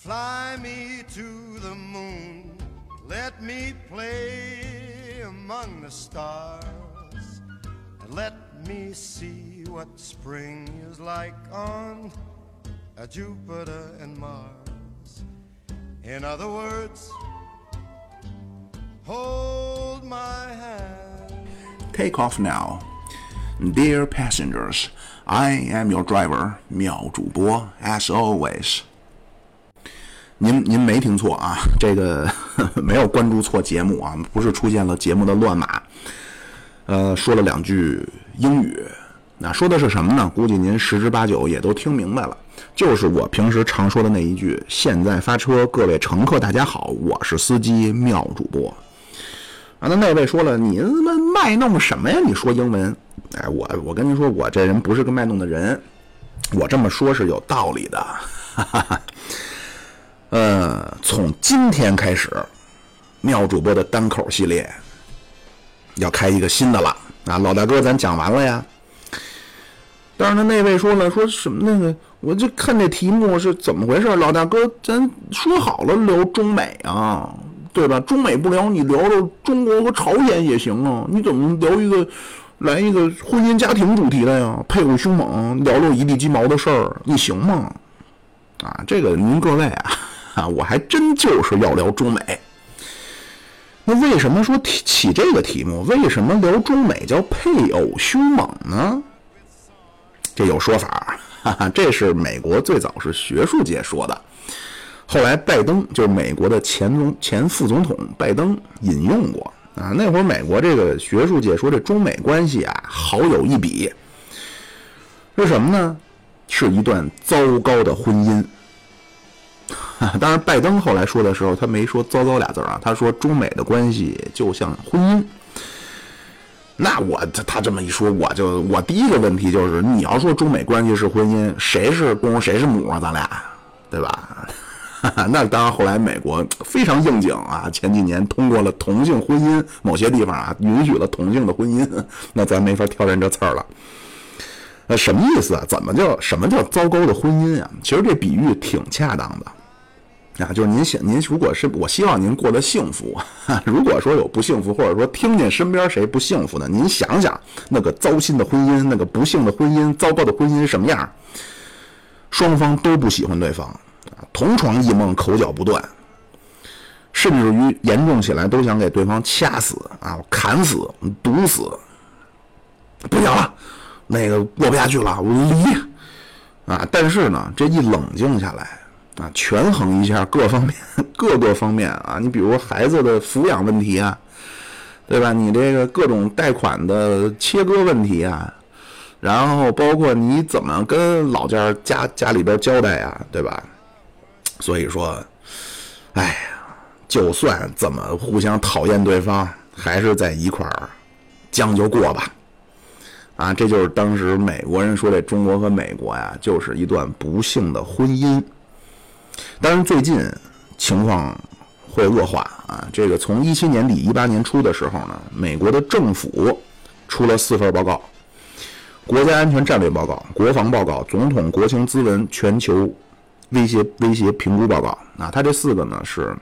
Fly me to the moon, let me play among the stars, and let me see what spring is like on a Jupiter and Mars. In other words, hold my hand. Take off now. Dear passengers, I am your driver, 妙主播 as always. 您您没听错啊，这个 没有关注错节目啊，不是出现了节目的乱码。呃，说了两句英语，那说的是什么呢？估计您十之八九也都听明白了，就是我平时常说的那一句：“现在发车，各位乘客大家好，我是司机妙主播。”啊，那那位说了，你他妈卖弄什么呀？你说英文？哎，我我跟您说，我这人不是个卖弄的人，我这么说是有道理的。哈哈哈。呃，从今天开始，妙主播的单口系列要开一个新的了啊！老大哥，咱讲完了呀。但是呢，那位说了，说什么那个，我就看这题目是怎么回事？老大哥，咱说好了聊中美啊，对吧？中美不聊，你聊聊中国和朝鲜也行啊。你怎么聊一个来一个婚姻家庭主题的呀？配偶凶猛，聊聊一地鸡毛的事儿，你行吗？啊，这个您各位啊。啊，我还真就是要聊中美。那为什么说起这个题目？为什么聊中美叫配偶凶猛呢？这有说法，哈哈，这是美国最早是学术界说的，后来拜登就是美国的前总前副总统拜登引用过啊。那会儿美国这个学术界说这中美关系啊，好有一比，是什么呢？是一段糟糕的婚姻。当然，拜登后来说的时候，他没说“糟糕”俩字啊，他说中美的关系就像婚姻。那我他他这么一说，我就我第一个问题就是，你要说中美关系是婚姻，谁是公谁是母啊？咱俩，对吧？那当然，后来美国非常应景啊，前几年通过了同性婚姻，某些地方啊允许了同性的婚姻，那咱没法挑战这刺儿了。那什么意思啊？怎么叫什么叫糟糕的婚姻啊？其实这比喻挺恰当的。啊，就是您想，您如果是我希望您过得幸福，如果说有不幸福，或者说听见身边谁不幸福的，您想想那个糟心的婚姻，那个不幸的婚姻，糟糕的婚姻什么样？双方都不喜欢对方，同床异梦，口角不断，甚至于严重起来都想给对方掐死啊，砍死，毒死，不行了，那个过不下去了，我离啊！但是呢，这一冷静下来。啊，权衡一下各方面、各个方面啊，你比如孩子的抚养问题啊，对吧？你这个各种贷款的切割问题啊，然后包括你怎么跟老家家家里边交代啊，对吧？所以说，哎呀，就算怎么互相讨厌对方，还是在一块儿将就过吧。啊，这就是当时美国人说这中国和美国呀，就是一段不幸的婚姻。当然，最近情况会恶化啊！这个从一七年底、一八年初的时候呢，美国的政府出了四份报告：国家安全战略报告、国防报告、总统国情咨文、全球威胁威胁评估报告。啊，它这四个呢是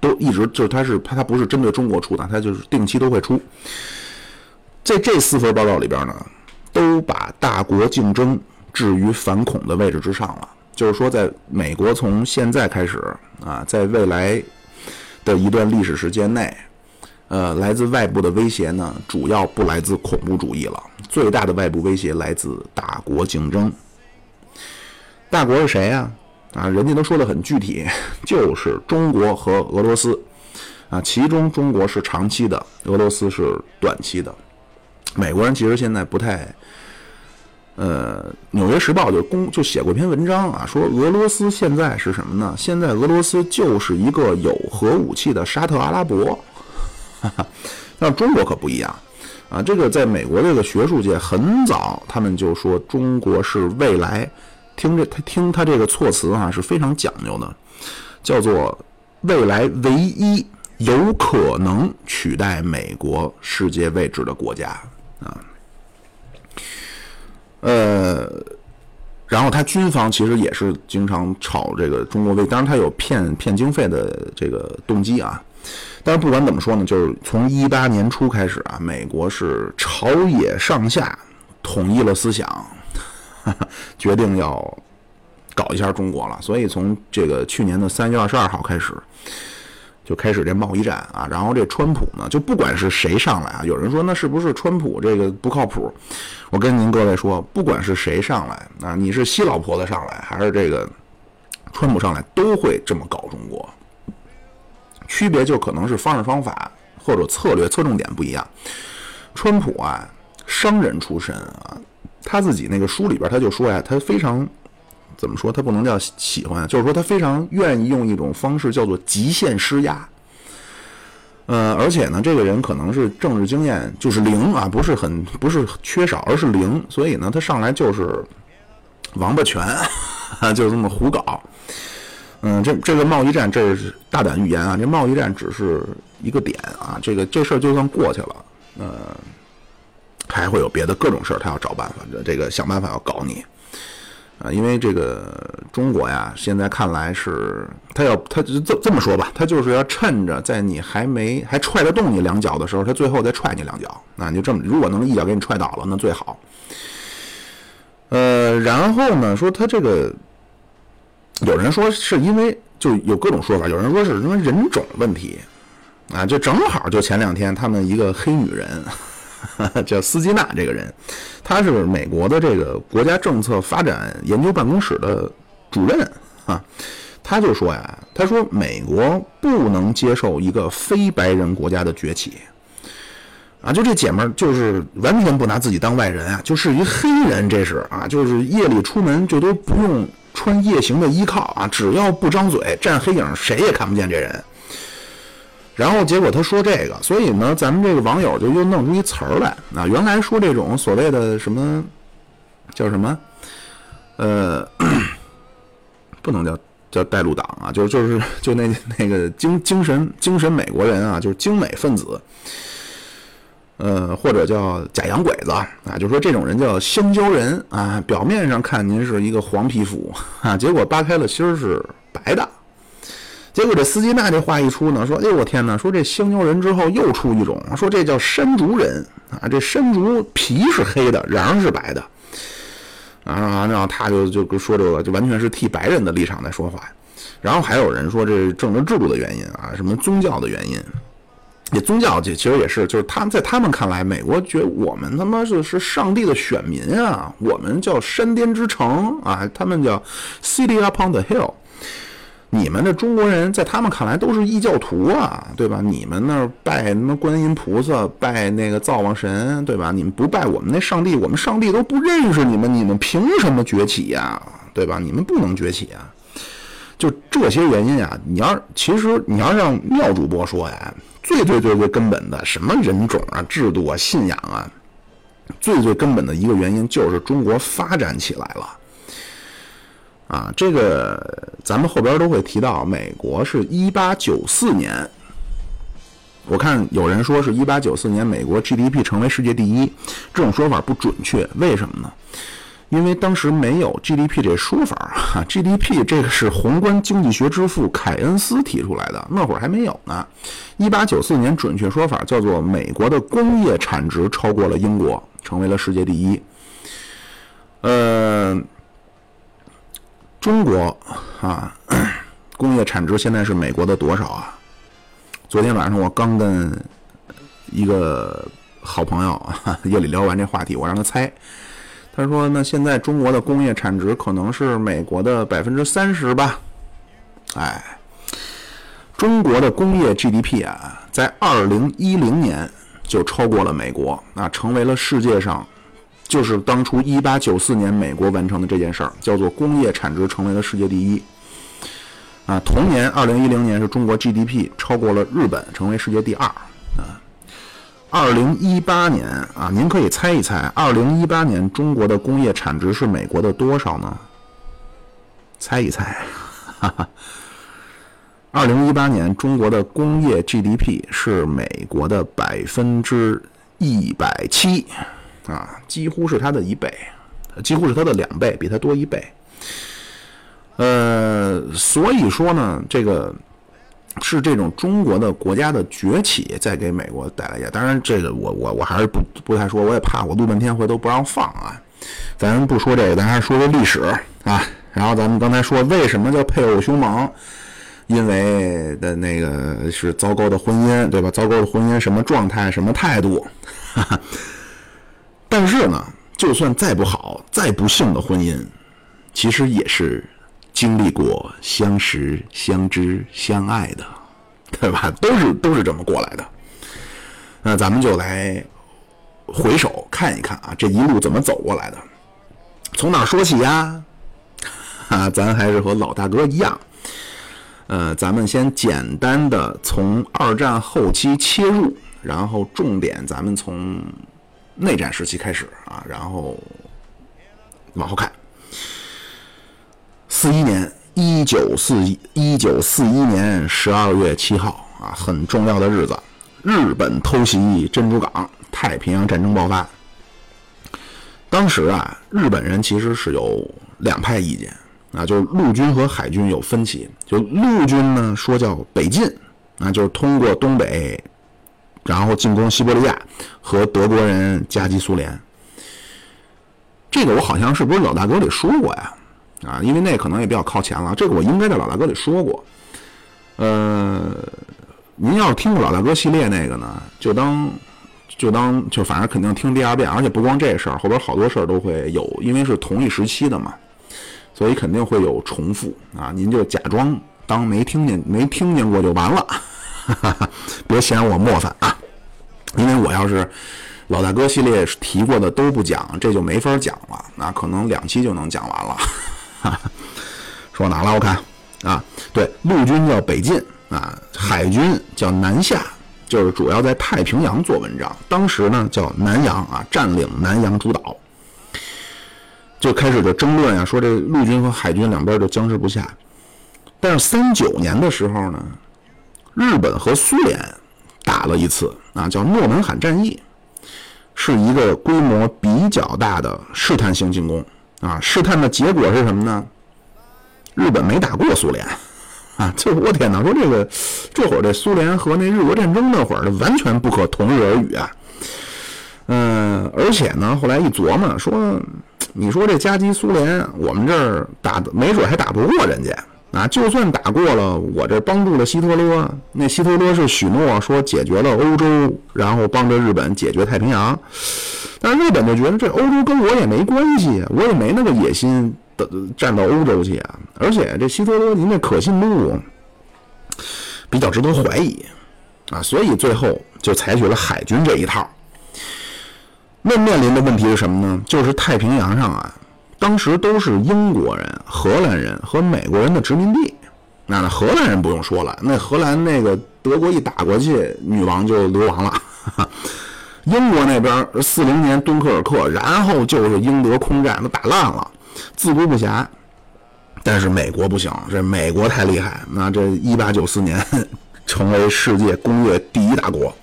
都一直就是它是它它不是针对中国出的，它就是定期都会出。在这四份报告里边呢，都把大国竞争置于反恐的位置之上了。就是说，在美国从现在开始啊，在未来的一段历史时间内，呃，来自外部的威胁呢，主要不来自恐怖主义了。最大的外部威胁来自大国竞争。大国是谁呀？啊，人家都说的很具体，就是中国和俄罗斯。啊，其中中国是长期的，俄罗斯是短期的。美国人其实现在不太。呃，《纽约时报》就公就写过一篇文章啊，说俄罗斯现在是什么呢？现在俄罗斯就是一个有核武器的沙特阿拉伯。那中国可不一样啊，这个在美国这个学术界很早，他们就说中国是未来，听着他听他这个措辞啊是非常讲究的，叫做未来唯一有可能取代美国世界位置的国家啊。呃，然后他军方其实也是经常炒这个中国威，当然他有骗骗经费的这个动机啊。但是不管怎么说呢，就是从一八年初开始啊，美国是朝野上下统一了思想，决定要搞一下中国了。所以从这个去年的三月二十二号开始。就开始这贸易战啊，然后这川普呢，就不管是谁上来啊，有人说那是不是川普这个不靠谱？我跟您各位说，不管是谁上来啊，你是西老婆子上来，还是这个川普上来，都会这么搞中国。区别就可能是方式方法或者策略侧重点不一样。川普啊，商人出身啊，他自己那个书里边他就说呀，他非常。怎么说？他不能叫喜欢，就是说他非常愿意用一种方式叫做极限施压。呃，而且呢，这个人可能是政治经验就是零啊，不是很不是缺少，而是零。所以呢，他上来就是王八拳，就这么胡搞。嗯，这这个贸易战，这是大胆预言啊！这贸易战只是一个点啊，这个这事儿就算过去了，呃，还会有别的各种事儿，他要找办法，这个想办法要搞你。啊，因为这个中国呀，现在看来是他要，他这这么说吧，他就是要趁着在你还没还踹得动你两脚的时候，他最后再踹你两脚。那就这么，如果能一脚给你踹倒了，那最好。呃，然后呢，说他这个，有人说是因为就有各种说法，有人说是因为人种问题，啊，就正好就前两天他们一个黑女人。叫斯基纳这个人，他是美国的这个国家政策发展研究办公室的主任啊。他就说呀，他说美国不能接受一个非白人国家的崛起啊。就这姐们儿就是完全不拿自己当外人啊，就是一黑人，这是啊，就是夜里出门就都不用穿夜行的衣靠啊，只要不张嘴站黑影，谁也看不见这人。然后结果他说这个，所以呢，咱们这个网友就又弄出一词儿来啊。原来说这种所谓的什么叫什么，呃，不能叫叫带路党啊，就就是就那那个精精神精神美国人啊，就是精美分子，呃，或者叫假洋鬼子啊，就说这种人叫香蕉人啊。表面上看您是一个黄皮肤啊，结果扒开了心儿是白的。结果这斯基纳这话一出呢，说：“哎呦我天哪！说这香蕉人之后又出一种，说这叫山竹人啊，这山竹皮是黑的，瓤是白的。”啊，然后他就就说这个，就完全是替白人的立场在说话。然后还有人说这政治制度的原因啊，什么宗教的原因。这宗教这其实也是，就是他们在他们看来，美国觉得我们他妈是是上帝的选民啊，我们叫山巅之城啊，他们叫 City upon the hill。你们这中国人在他们看来都是异教徒啊，对吧？你们那儿拜什么观音菩萨，拜那个灶王神，对吧？你们不拜我们那上帝，我们上帝都不认识你们，你们凭什么崛起呀？对吧？你们不能崛起啊！就这些原因啊，你要其实你要让妙主播说呀，最最最最根本的什么人种啊、制度啊、信仰啊，最最根本的一个原因就是中国发展起来了。啊，这个咱们后边都会提到，美国是一八九四年，我看有人说是一八九四年美国 GDP 成为世界第一，这种说法不准确，为什么呢？因为当时没有 GDP 这说法哈，GDP 这个是宏观经济学之父凯恩斯提出来的，那会儿还没有呢。一八九四年准确说法叫做美国的工业产值超过了英国，成为了世界第一。呃。中国啊，工业产值现在是美国的多少啊？昨天晚上我刚跟一个好朋友 夜里聊完这话题，我让他猜，他说：“那现在中国的工业产值可能是美国的百分之三十吧？”哎，中国的工业 GDP 啊，在二零一零年就超过了美国，啊，成为了世界上。就是当初一八九四年美国完成的这件事儿，叫做工业产值成为了世界第一。啊，同年二零一零年是中国 GDP 超过了日本，成为世界第二。啊，二零一八年啊，您可以猜一猜，二零一八年中国的工业产值是美国的多少呢？猜一猜，哈哈。二零一八年中国的工业 GDP 是美国的百分之一百七。啊，几乎是它的一倍，几乎是它的两倍，比它多一倍。呃，所以说呢，这个是这种中国的国家的崛起，在给美国带来压。当然，这个我我我还是不不太说，我也怕我录半天回头不让放啊。咱不说这个，咱还是说说历史啊。然后咱们刚才说为什么叫配偶凶猛？因为的那个是糟糕的婚姻，对吧？糟糕的婚姻什么状态、什么态度？但是呢，就算再不好、再不幸的婚姻，其实也是经历过相识、相知、相爱的，对吧？都是都是这么过来的。那咱们就来回首看一看啊，这一路怎么走过来的？从哪说起呀？啊，咱还是和老大哥一样。呃，咱们先简单的从二战后期切入，然后重点咱们从内战时期开始啊，然后往后看。四一年，一九四一，一九四一年十二月七号啊，很重要的日子，日本偷袭珍珠港，太平洋战争爆发。当时啊，日本人其实是有两派意见。啊，就是陆军和海军有分歧。就陆军呢说叫北进，啊，就是通过东北，然后进攻西伯利亚和德国人夹击苏联。这个我好像是不是老大哥里说过呀？啊，因为那可能也比较靠前了。这个我应该在老大哥里说过。呃，您要是听过老大哥系列那个呢，就当就当就反正肯定听第二遍，而且不光这事儿，后边好多事儿都会有，因为是同一时期的嘛。所以肯定会有重复啊！您就假装当没听见、没听见过就完了，别嫌我磨烦啊！因为我要是老大哥系列提过的都不讲，这就没法讲了，那可能两期就能讲完了。说哪了？我看啊，对，陆军叫北进啊，海军叫南下，就是主要在太平洋做文章。当时呢叫南洋啊，占领南洋诸岛。就开始就争论啊，说这陆军和海军两边就僵持不下。但是三九年的时候呢，日本和苏联打了一次啊，叫诺门罕战役，是一个规模比较大的试探性进攻啊。试探的结果是什么呢？日本没打过苏联 啊！就我天哪，说这个这会儿这苏联和那日俄战争那会儿完全不可同日而语啊。嗯，而且呢，后来一琢磨说。你说这夹击苏联，我们这儿打没准还打不过人家啊！就算打过了，我这帮助了希特勒，那希特勒是许诺说解决了欧洲，然后帮着日本解决太平洋。但是日本就觉得这欧洲跟我也没关系，我也没那个野心的站到欧洲去啊！而且这希特勒您这可信度比较值得怀疑啊，所以最后就采取了海军这一套。那面临的问题是什么呢？就是太平洋上啊，当时都是英国人、荷兰人和美国人的殖民地。那荷兰人不用说了，那荷兰那个德国一打过去，女王就流亡了。英国那边四零年敦刻尔克，然后就是英德空战都打烂了，自顾不暇。但是美国不行，这美国太厉害。那这一八九四年 成为世界工业第一大国。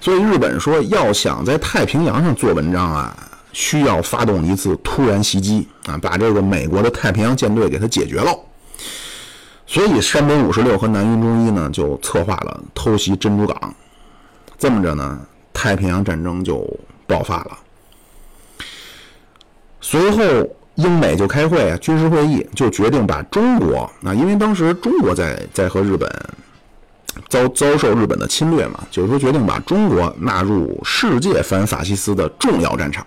所以日本说，要想在太平洋上做文章啊，需要发动一次突然袭击啊，把这个美国的太平洋舰队给它解决了。所以山本五十六和南云忠一呢，就策划了偷袭珍珠港。这么着呢，太平洋战争就爆发了。随后，英美就开会啊，军事会议就决定把中国啊，因为当时中国在在和日本。遭遭受日本的侵略嘛，就是说决定把中国纳入世界反法西斯的重要战场，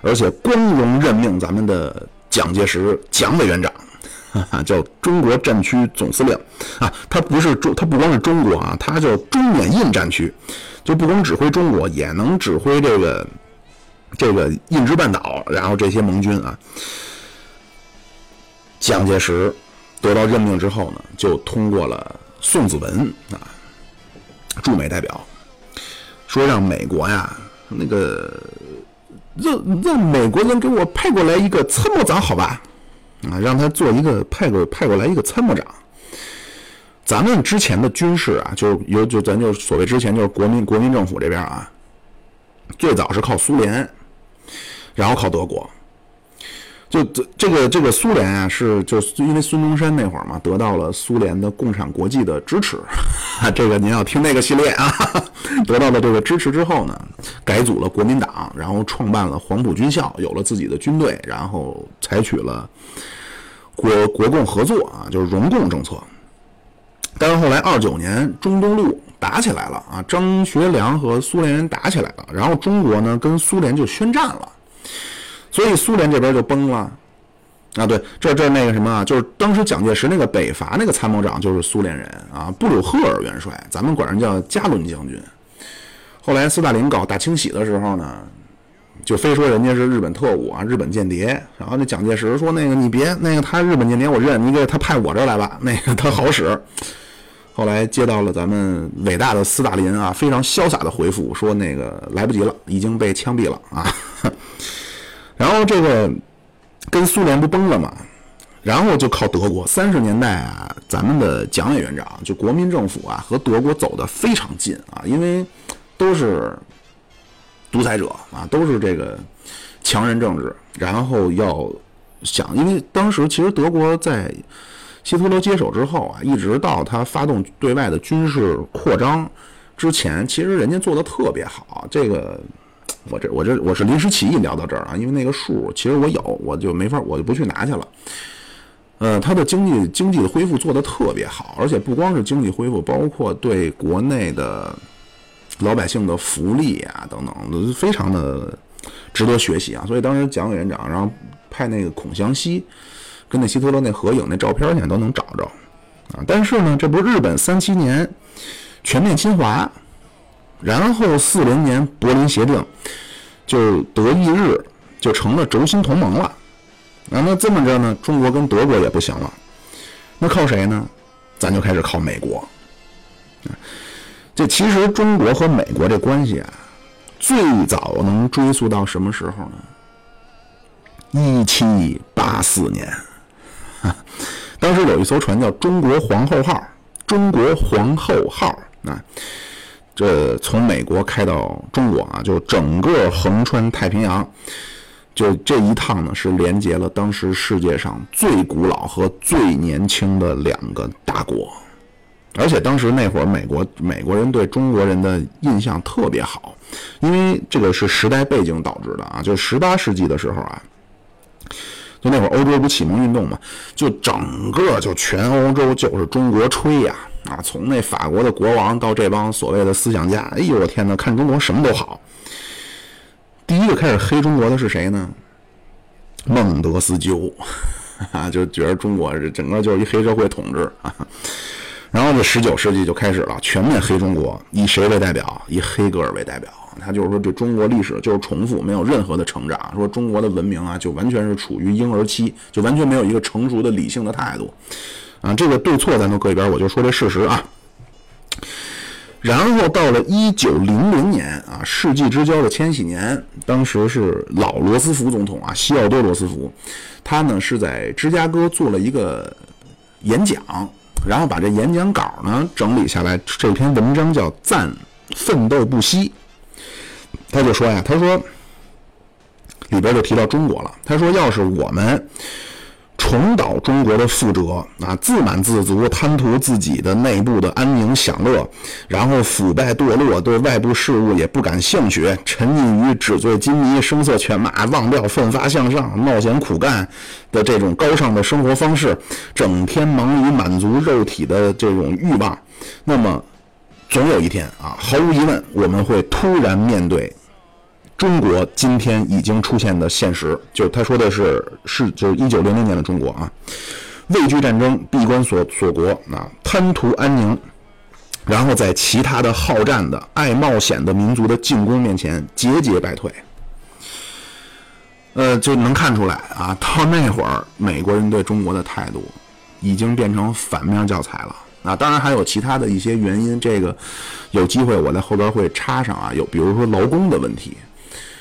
而且光荣任命咱们的蒋介石蒋委员长，哈 哈叫中国战区总司令啊，他不是中，他不光是中国啊，他叫中缅印战区，就不光指挥中国，也能指挥这个这个印支半岛，然后这些盟军啊。蒋介石得到任命之后呢，就通过了。宋子文啊，驻美代表说让美国呀，那个让让美国人给我派过来一个参谋长，好吧？啊，让他做一个派过派过来一个参谋长。咱们之前的军事啊，就有就咱就所谓之前就是国民国民政府这边啊，最早是靠苏联，然后靠德国，就这这个这个苏联啊，是就是因为孙中山那会儿嘛，得到了苏联的共产国际的支持，这个您要听那个系列啊，得到了这个支持之后呢，改组了国民党，然后创办了黄埔军校，有了自己的军队，然后采取了国国共合作啊，就是融共政策。但是后来二九年中东路打起来了啊，张学良和苏联人打起来了，然后中国呢跟苏联就宣战了。所以苏联这边就崩了，啊，对，这这那个什么，就是当时蒋介石那个北伐那个参谋长就是苏联人啊，布鲁赫尔元帅，咱们管人叫加伦将军。后来斯大林搞大清洗的时候呢，就非说人家是日本特务啊，日本间谍。然后那蒋介石说那个你别那个他日本间谍我认，你给他派我这儿来吧，那个他好使。后来接到了咱们伟大的斯大林啊，非常潇洒的回复说那个来不及了，已经被枪毙了啊。然后这个跟苏联不崩了嘛，然后就靠德国。三十年代啊，咱们的蒋委员长就国民政府啊，和德国走得非常近啊，因为都是独裁者啊，都是这个强人政治。然后要想，因为当时其实德国在希特勒接手之后啊，一直到他发动对外的军事扩张之前，其实人家做的特别好，这个。我这我这我是临时起意聊到这儿啊，因为那个数其实我有，我就没法，我就不去拿去了。呃，它的经济经济的恢复做得特别好，而且不光是经济恢复，包括对国内的老百姓的福利啊等等，都非常的值得学习啊。所以当时蒋委员长然后派那个孔祥熙跟那希特勒那合影那照片现在都能找着啊。但是呢，这不是日本三七年全面侵华。然后四零年柏林协定，就德意日就成了轴心同盟了。啊，那这么着呢，中国跟德国也不行了，那靠谁呢？咱就开始靠美国。这其实中国和美国这关系啊，最早能追溯到什么时候呢？一七八四年，当时有一艘船叫“中国皇后号”，“中国皇后号”啊。这从美国开到中国啊，就整个横穿太平洋，就这一趟呢，是连接了当时世界上最古老和最年轻的两个大国，而且当时那会儿，美国美国人对中国人的印象特别好，因为这个是时代背景导致的啊，就十八世纪的时候啊，就那会儿欧洲不启蒙运动嘛，就整个就全欧洲就是中国吹呀。啊从那法国的国王到这帮所谓的思想家，哎呦我天哪，看中国什么都好。第一个开始黑中国的是谁呢？孟德斯鸠，啊，就觉得中国这整个就是一黑社会统治啊。然后这十九世纪就开始了，全面黑中国，以谁为代表？以黑格尔为代表。他就是说，这中国历史就是重复，没有任何的成长。说中国的文明啊，就完全是处于婴儿期，就完全没有一个成熟的理性的态度。啊，这个对错咱都搁一边，我就说这事实啊。然后到了一九零零年啊，世纪之交的千禧年，当时是老罗斯福总统啊，西奥多·罗斯福，他呢是在芝加哥做了一个演讲，然后把这演讲稿呢整理下来，这篇文章叫《赞奋斗不息》。他就说呀，他说里边就提到中国了，他说要是我们。重蹈中国的覆辙啊！自满自足，贪图自己的内部的安宁享乐，然后腐败堕落，对外部事物也不感兴趣，沉溺于纸醉金迷、声色犬马，忘掉奋发向上、冒险苦干的这种高尚的生活方式，整天忙于满足肉体的这种欲望，那么总有一天啊，毫无疑问，我们会突然面对。中国今天已经出现的现实，就他说的是是就是一九零零年的中国啊，畏惧战争，闭关锁锁国啊，贪图安宁，然后在其他的好战的、爱冒险的民族的进攻面前节节败退。呃，就能看出来啊，到那会儿美国人对中国的态度已经变成反面教材了。啊，当然还有其他的一些原因，这个有机会我在后边会插上啊，有比如说劳工的问题。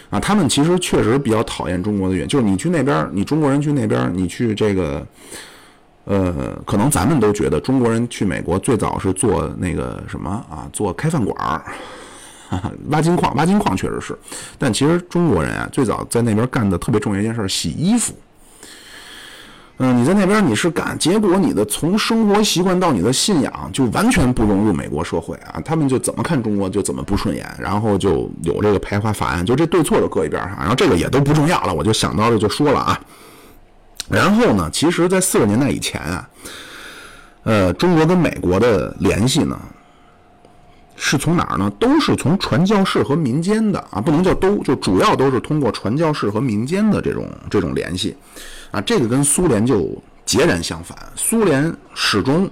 啊，他们其实确实比较讨厌中国的原因，就是你去那边，你中国人去那边，你去这个，呃，可能咱们都觉得中国人去美国最早是做那个什么啊，做开饭馆儿，挖金矿，挖金矿确实是，但其实中国人啊，最早在那边干的特别重要一件事，洗衣服。嗯，你在那边你是干，结果你的从生活习惯到你的信仰就完全不融入美国社会啊，他们就怎么看中国就怎么不顺眼，然后就有这个排华法案，就这对错就搁一边上，然后这个也都不重要了，我就想到了就说了啊。然后呢，其实，在四十年代以前啊，呃，中国跟美国的联系呢，是从哪儿呢？都是从传教士和民间的啊，不能叫都，就主要都是通过传教士和民间的这种这种联系。啊，这个跟苏联就截然相反。苏联始终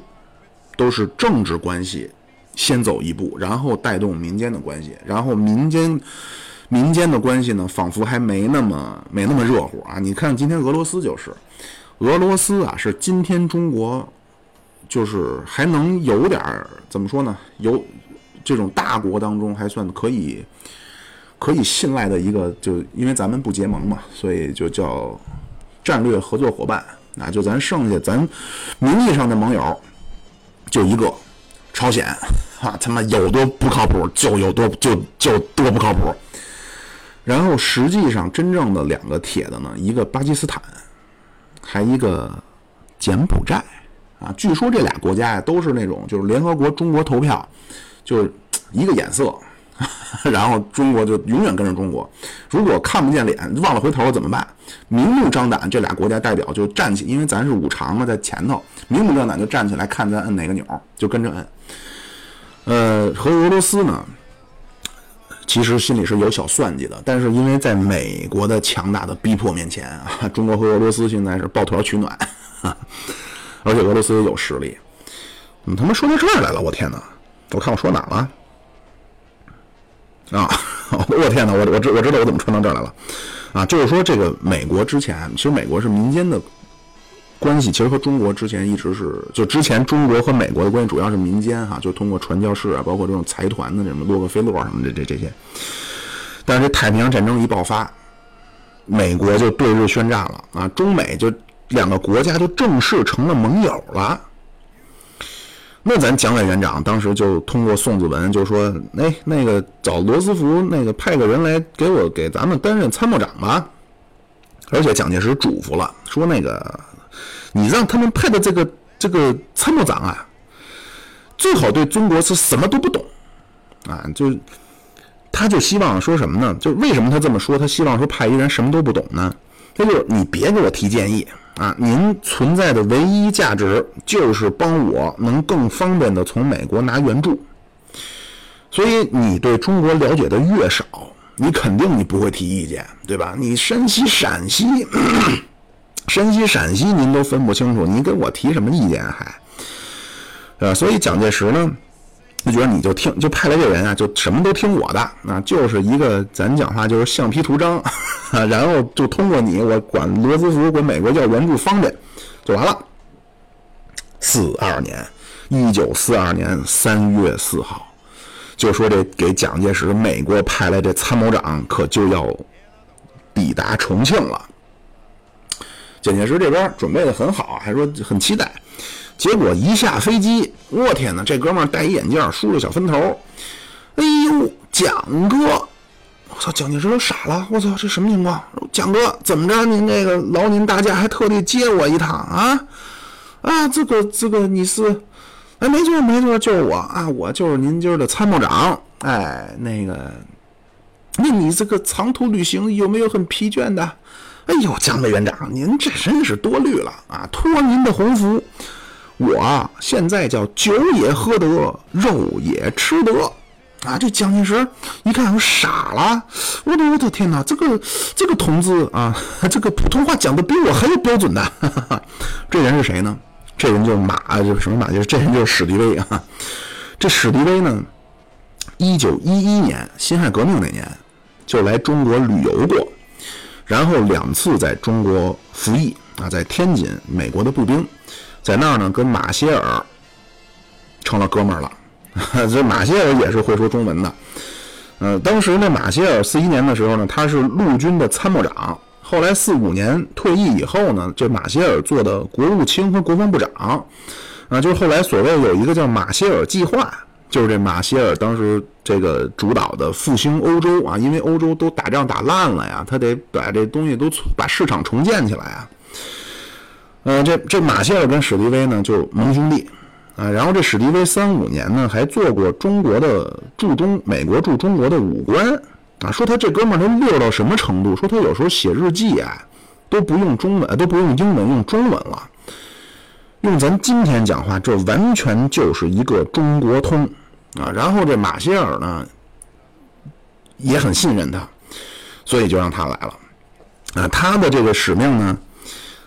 都是政治关系先走一步，然后带动民间的关系，然后民间民间的关系呢，仿佛还没那么没那么热乎啊。你看今天俄罗斯就是，俄罗斯啊是今天中国就是还能有点怎么说呢？有这种大国当中还算可以可以信赖的一个，就因为咱们不结盟嘛，所以就叫。战略合作伙伴，啊就咱剩下咱名义上的盟友就一个，朝鲜，啊他妈有多不靠谱就有多就就多不靠谱。然后实际上真正的两个铁的呢，一个巴基斯坦，还一个柬埔寨，啊，据说这俩国家呀都是那种就是联合国中国投票，就是一个颜色。然后中国就永远跟着中国，如果看不见脸，忘了回头怎么办？明目张胆，这俩国家代表就站起，因为咱是五常嘛，在前头，明目张胆就站起来，看咱摁哪个钮，就跟着摁。呃，和俄罗斯呢，其实心里是有小算计的，但是因为在美国的强大的逼迫面前啊，中国和俄罗斯现在是抱团取暖，而且俄罗斯也有实力。怎么他妈说到这儿来了？我天哪！我看我说哪了？啊！我天哪！我我知我知道我怎么穿到这儿来了，啊，就是说这个美国之前，其实美国是民间的关系，其实和中国之前一直是，就之前中国和美国的关系主要是民间哈，就通过传教士啊，包括这种财团的什么洛克菲勒什么的这这些。但是太平洋战争一爆发，美国就对日宣战了啊，中美就两个国家就正式成了盟友了。那咱蒋委员长当时就通过宋子文就说：“哎，那个找罗斯福那个派个人来给我给咱们担任参谋长吧。”而且蒋介石嘱咐了，说：“那个你让他们派的这个这个参谋长啊，最好对中国是什么都不懂啊。”就他就希望说什么呢？就为什么他这么说？他希望说派一人什么都不懂呢？他就你别给我提建议。啊，您存在的唯一价值就是帮我能更方便的从美国拿援助，所以你对中国了解的越少，你肯定你不会提意见，对吧？你山西、陕西、山西、陕西您都分不清楚，你给我提什么意见还？呃，所以蒋介石呢？就觉得你就听，就派来这人啊，就什么都听我的，啊，就是一个咱讲话就是橡皮图章，然后就通过你，我管罗斯福管美国要援助方便，就完了。四二年，一九四二年三月四号，就说这给蒋介石美国派来这参谋长可就要抵达重庆了。蒋介石这边准备的很好，还说很期待。结果一下飞机，我天哪！这哥们儿戴一眼镜，梳着小分头。哎呦，蒋哥！我操，蒋介石都傻了。我操，这什么情况？蒋哥，怎么着？您这个劳您大驾，还特地接我一趟啊？啊，这个这个你是？哎，没错没错，就是我啊，我就是您今儿的参谋长。哎，那个，那你这个长途旅行有没有很疲倦的？哎呦，蒋委员长，您这真是多虑了啊！托您的鸿福。我现在叫酒也喝得，肉也吃得，啊！这蒋介石一看我傻了，我的我的天哪，这个这个同志啊，这个普通话讲的比我还要标准的，这人是谁呢？这人就是马，就是什么马？就是这人就是史迪威啊。这史迪威呢，一九一一年辛亥革命那年就来中国旅游过，然后两次在中国服役啊，在天津，美国的步兵。在那儿呢，跟马歇尔成了哥们儿了。这马歇尔也是会说中文的。呃，当时呢，马歇尔四一年的时候呢，他是陆军的参谋长。后来四五年退役以后呢，这马歇尔做的国务卿和国防部长。啊，就是后来所谓有一个叫马歇尔计划，就是这马歇尔当时这个主导的复兴欧洲啊，因为欧洲都打仗打烂了呀，他得把这东西都把市场重建起来啊。呃，这这马歇尔跟史迪威呢就盟兄弟啊。然后这史迪威三五年呢还做过中国的驻中美国驻中国的武官啊。说他这哥们儿他溜到什么程度？说他有时候写日记啊都不用中文，都不用英文，用中文了。用咱今天讲话，这完全就是一个中国通啊。然后这马歇尔呢也很信任他，所以就让他来了啊。他的这个使命呢？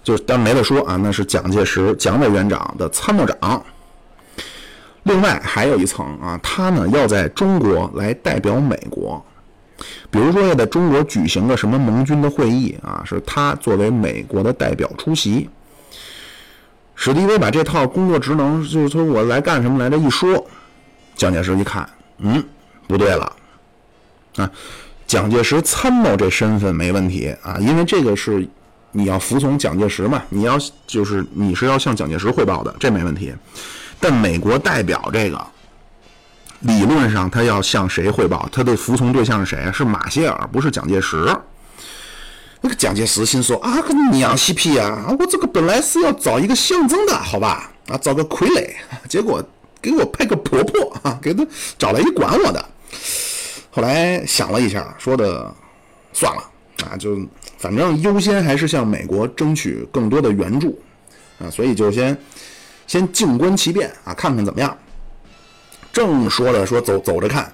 就当没得说啊，那是蒋介石蒋委员长的参谋长。另外还有一层啊，他呢要在中国来代表美国，比如说要在中国举行个什么盟军的会议啊，是他作为美国的代表出席。史迪威把这套工作职能，就是说我来干什么来着？一说，蒋介石一看，嗯，不对了啊，蒋介石参谋这身份没问题啊，因为这个是。你要服从蒋介石嘛？你要就是你是要向蒋介石汇报的，这没问题。但美国代表这个，理论上他要向谁汇报？他的服从对象是谁？是马歇尔，不是蒋介石。那个蒋介石心说啊，个娘西屁啊！我这个本来是要找一个象征的，好吧？啊，找个傀儡，结果给我派个婆婆啊，给他找来一管我的。后来想了一下，说的算了啊，就。反正优先还是向美国争取更多的援助，啊，所以就先先静观其变啊，看看怎么样。正说着说走走着看，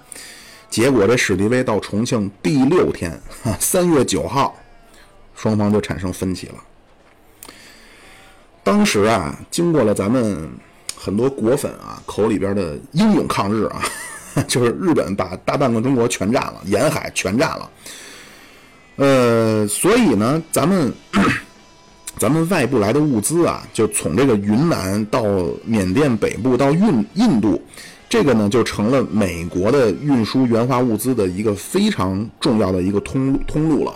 结果这史迪威到重庆第六天，哈三月九号，双方就产生分歧了。当时啊，经过了咱们很多果粉啊口里边的英勇抗日啊，就是日本把大半个中国全占了，沿海全占了。呃，所以呢，咱们 咱们外部来的物资啊，就从这个云南到缅甸北部到印印度，这个呢就成了美国的运输原化物资的一个非常重要的一个通通路了。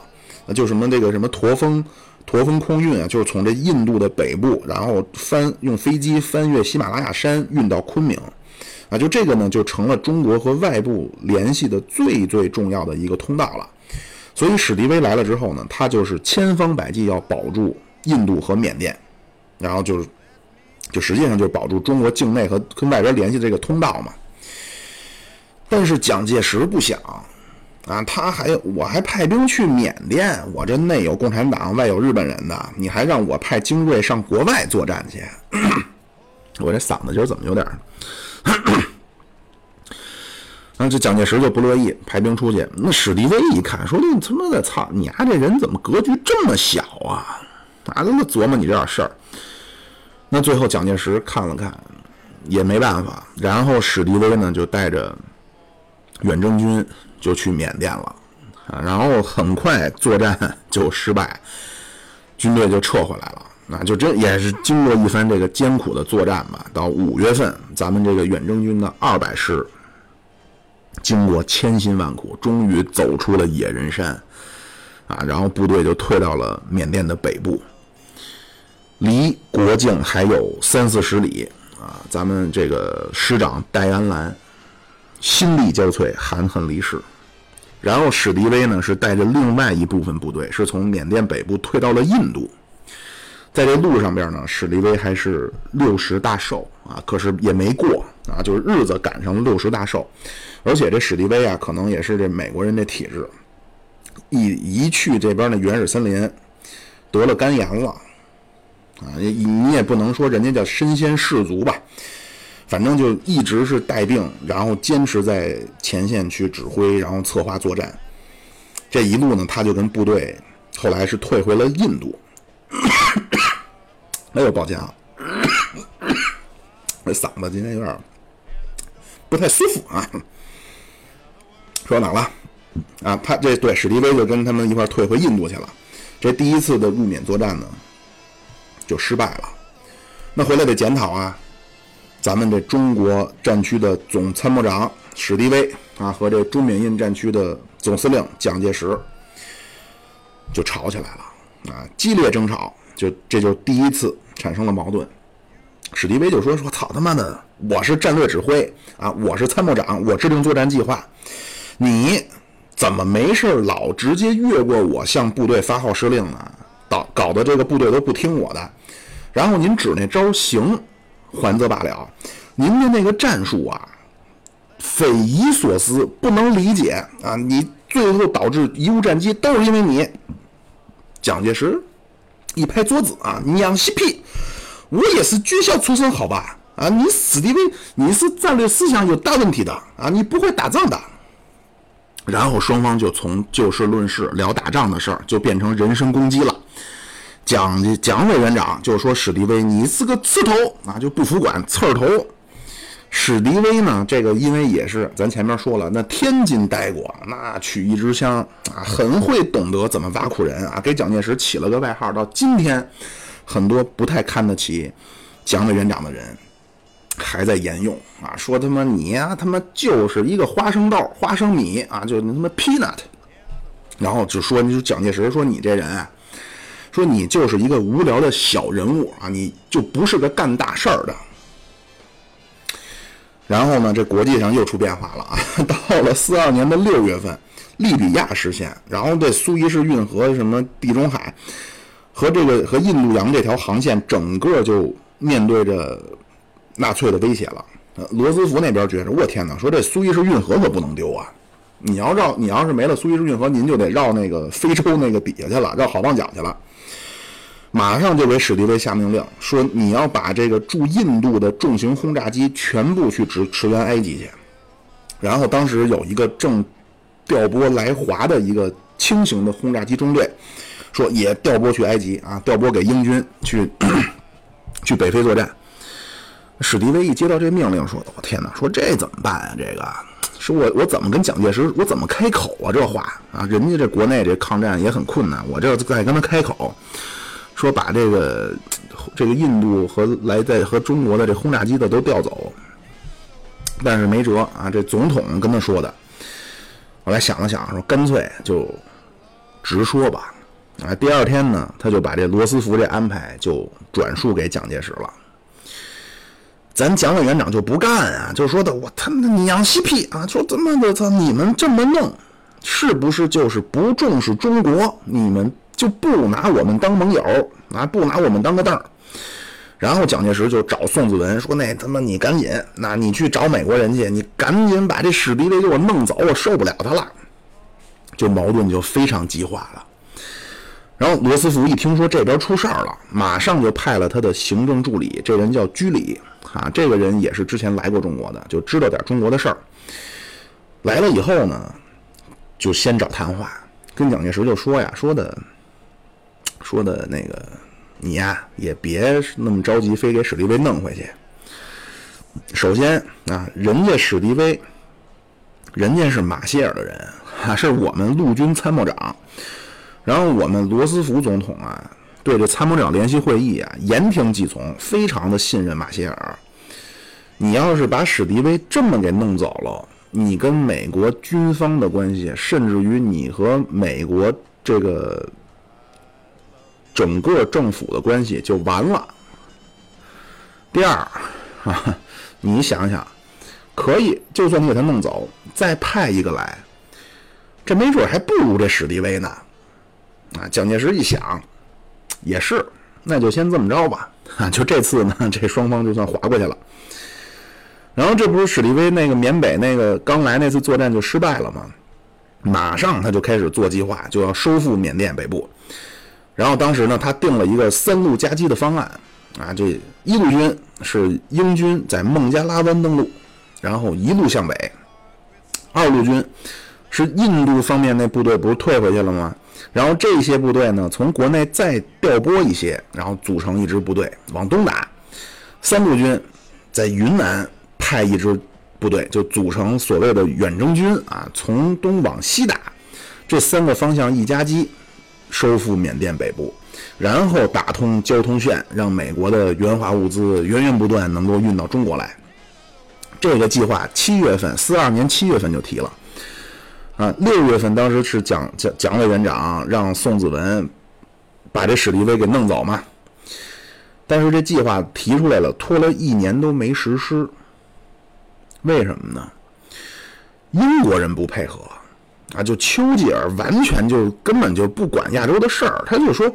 啊，就什么这个什么驼峰驼峰空运啊，就是从这印度的北部，然后翻用飞机翻越喜马拉雅山运到昆明，啊，就这个呢就成了中国和外部联系的最最重要的一个通道了。所以史迪威来了之后呢，他就是千方百计要保住印度和缅甸，然后就是，就实际上就是保住中国境内和跟外边联系这个通道嘛。但是蒋介石不想啊，他还我还派兵去缅甸，我这内有共产党，外有日本人的，你还让我派精锐上国外作战去？我这嗓子今儿怎么有点？那这蒋介石就不乐意派兵出去。那史迪威一看，说：“你他妈的操，你丫这人怎么格局这么小啊？哪他妈琢磨你这点事儿？”那最后蒋介石看了看，也没办法。然后史迪威呢，就带着远征军就去缅甸了啊。然后很快作战 就失败，军队就撤回来了。那就这也是经过一番这个艰苦的作战吧。到五月份，咱们这个远征军的二百师。经过千辛万苦，终于走出了野人山，啊，然后部队就退到了缅甸的北部，离国境还有三四十里，啊，咱们这个师长戴安澜心力交瘁，含恨离世。然后史迪威呢是带着另外一部分部队，是从缅甸北部退到了印度。在这路上边呢，史迪威还是六十大寿啊，可是也没过啊，就是日子赶上了六十大寿。而且这史迪威啊，可能也是这美国人的体质，一一去这边的原始森林，得了肝炎了，啊，你你也不能说人家叫身先士卒吧，反正就一直是带病，然后坚持在前线去指挥，然后策划作战。这一路呢，他就跟部队后来是退回了印度。哎呦，抱歉啊，这 嗓子今天有点不太舒服啊。说哪了？啊，他这对史迪威就跟他们一块退回印度去了。这第一次的入缅作战呢，就失败了。那回来得检讨啊，咱们这中国战区的总参谋长史迪威啊，和这中缅印战区的总司令蒋介石就吵起来了啊，激烈争吵，就这就第一次产生了矛盾。史迪威就说：“说操他妈的，我是战略指挥啊，我是参谋长，我制定作战计划。”你怎么没事老直接越过我向部队发号施令呢？搞搞得这个部队都不听我的。然后您指那招行，还则罢了，您的那个战术啊，匪夷所思，不能理解啊！你最后导致贻误战机，都是因为你。蒋介石一拍桌子啊，娘西屁！我也是军校出身，好吧？啊，你史迪威，你是战略思想有大问题的啊，你不会打仗的。然后双方就从就事论事聊打仗的事儿，就变成人身攻击了。蒋蒋委员长就说史迪威你是个刺头啊，就不服管刺儿头。史迪威呢，这个因为也是咱前面说了，那天津待过，那曲艺之乡啊，很会懂得怎么挖苦人啊，给蒋介石起了个外号，到今天很多不太看得起蒋委员长的人还在沿用啊，说他妈你呀，他妈就是一个花生豆、花生米啊，就他妈 peanut，然后就说你就蒋介石说你这人啊。说你就是一个无聊的小人物啊，你就不是个干大事儿的。然后呢，这国际上又出变化了啊！到了四二年的六月份，利比亚失陷，然后这苏伊士运河、什么地中海和这个和印度洋这条航线，整个就面对着纳粹的威胁了。罗斯福那边觉着，我天哪，说这苏伊士运河可不能丢啊！你要绕，你要是没了苏伊士运河，您就得绕那个非洲那个底下去了，绕好望角去了。马上就给史迪威下命令，说你要把这个驻印度的重型轰炸机全部去支驰援埃及去。然后当时有一个正调拨来华的一个轻型的轰炸机中队，说也调拨去埃及啊，调拨给英军去 去北非作战。史迪威一接到这命令，说：“我天哪，说这怎么办啊？这个，说我我怎么跟蒋介石，我怎么开口啊？这话啊，人家这国内这抗战也很困难，我这再跟他开口。”说把这个这个印度和来在和中国的这轰炸机的都调走，但是没辙啊！这总统跟他说的，后来想了想，说干脆就直说吧。啊，第二天呢，他就把这罗斯福这安排就转述给蒋介石了。咱蒋委员长就不干啊，就说的我他妈娘西屁啊！说他妈的操，你们这么弄，是不是就是不重视中国？你们？就不拿我们当盟友啊，不拿我们当个凳儿。然后蒋介石就找宋子文说：“那他妈你赶紧，那你去找美国人去，你赶紧把这史迪威给我弄走，我受不了他了。”就矛盾就非常激化了。然后罗斯福一听说这边出事儿了，马上就派了他的行政助理，这人叫居里啊，这个人也是之前来过中国的，就知道点中国的事儿。来了以后呢，就先找谈话，跟蒋介石就说呀，说的。说的那个，你呀也别那么着急，非给史迪威弄回去。首先啊，人家史迪威，人家是马歇尔的人啊，是我们陆军参谋长。然后我们罗斯福总统啊，对这参谋长联席会议啊言听计从，非常的信任马歇尔。你要是把史迪威这么给弄走了，你跟美国军方的关系，甚至于你和美国这个。整个政府的关系就完了。第二，啊，你想想，可以，就算你给他弄走，再派一个来，这没准还不如这史迪威呢。啊，蒋介石一想，也是，那就先这么着吧。啊，就这次呢，这双方就算划过去了。然后这不是史迪威那个缅北那个刚来那次作战就失败了吗？马上他就开始做计划，就要收复缅甸北部。然后当时呢，他定了一个三路夹击的方案，啊，这一路军是英军在孟加拉湾登陆，然后一路向北；二路军是印度方面那部队不是退回去了吗？然后这些部队呢，从国内再调拨一些，然后组成一支部队往东打；三路军在云南派一支部队，就组成所谓的远征军啊，从东往西打，这三个方向一夹击。收复缅甸北部，然后打通交通线，让美国的援华物资源源不断能够运到中国来。这个计划七月份，四二年七月份就提了，啊，六月份当时是蒋蒋蒋委员长让宋子文把这史迪威给弄走嘛，但是这计划提出来了，拖了一年都没实施，为什么呢？英国人不配合。啊，就丘吉尔完全就根本就不管亚洲的事儿，他就说，